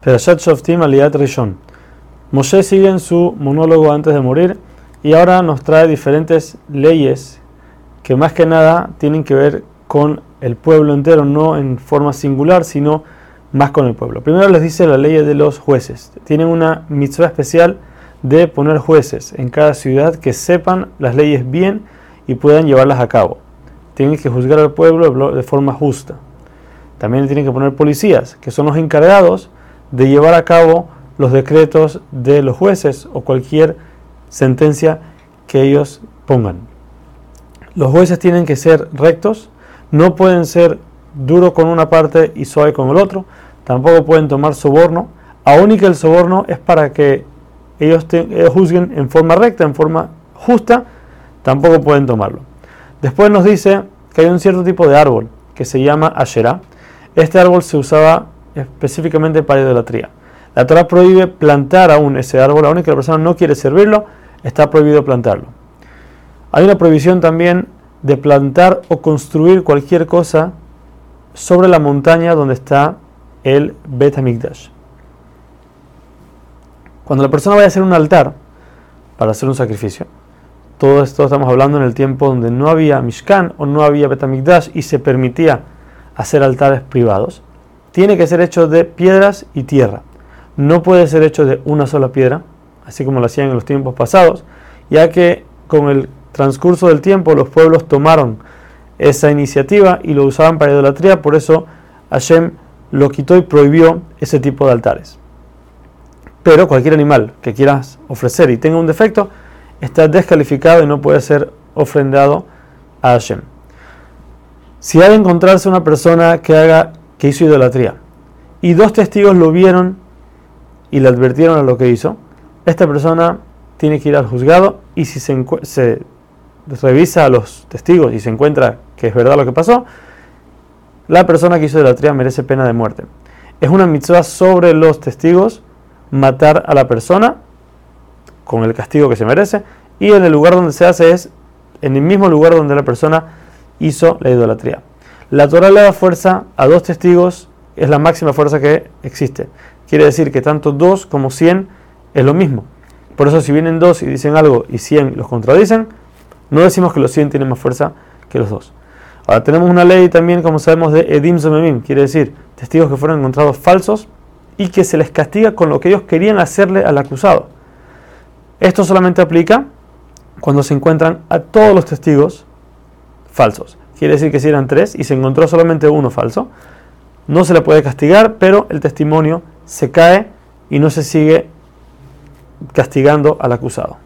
Perashat Shoftim Aliyat Rishon. Moshe sigue en su monólogo antes de morir y ahora nos trae diferentes leyes que más que nada tienen que ver con el pueblo entero, no en forma singular, sino más con el pueblo. Primero les dice la ley de los jueces. Tienen una mitzvah especial de poner jueces en cada ciudad que sepan las leyes bien y puedan llevarlas a cabo. Tienen que juzgar al pueblo de forma justa. También tienen que poner policías, que son los encargados de llevar a cabo los decretos de los jueces o cualquier sentencia que ellos pongan. Los jueces tienen que ser rectos, no pueden ser duros con una parte y suave con el otro, tampoco pueden tomar soborno, aun y que el soborno es para que ellos, juzguen en forma recta, en forma justa, tampoco pueden tomarlo. Después nos dice que hay un cierto tipo de árbol que se llama Asherah. Este árbol se usaba específicamente para idolatría. La Torah prohíbe plantar aún ese árbol, aún que la persona no quiere servirlo, está prohibido plantarlo. Hay una prohibición también de plantar o construir cualquier cosa sobre la montaña donde está el Bet HaMikdash. Cuando la persona vaya a hacer un altar para hacer un sacrificio, todo esto estamos hablando en el tiempo donde no había Mishkan o no había Bet HaMikdash y se permitía hacer altares privados tiene que ser hecho de piedras y tierra. No puede ser hecho de una sola piedra, así como lo hacían en los tiempos pasados, ya que con el transcurso del tiempo los pueblos tomaron esa iniciativa y lo usaban para idolatría, por eso Hashem lo quitó y prohibió ese tipo de altares. Pero cualquier animal que quieras ofrecer y tenga un defecto está descalificado y no puede ser ofrendado a Hashem. Si ha de encontrarse una persona que haga que hizo idolatría. Y dos testigos lo vieron y le advirtieron a lo que hizo. Esta persona tiene que ir al juzgado y si se, se revisa a los testigos y se encuentra que es verdad lo que pasó, la persona que hizo idolatría merece pena de muerte. Es una mitzvah sobre los testigos matar a la persona con el castigo que se merece y en el lugar donde se hace es en el mismo lugar donde la persona hizo la idolatría. La Torah le da fuerza a dos testigos, es la máxima fuerza que existe. Quiere decir que tanto dos como cien es lo mismo. Por eso si vienen dos y dicen algo y cien los contradicen, no decimos que los cien tienen más fuerza que los dos. Ahora tenemos una ley también, como sabemos, de Edim Zomemim, quiere decir testigos que fueron encontrados falsos y que se les castiga con lo que ellos querían hacerle al acusado. Esto solamente aplica cuando se encuentran a todos los testigos falsos quiere decir que si eran tres y se encontró solamente uno falso, no se le puede castigar, pero el testimonio se cae y no se sigue castigando al acusado.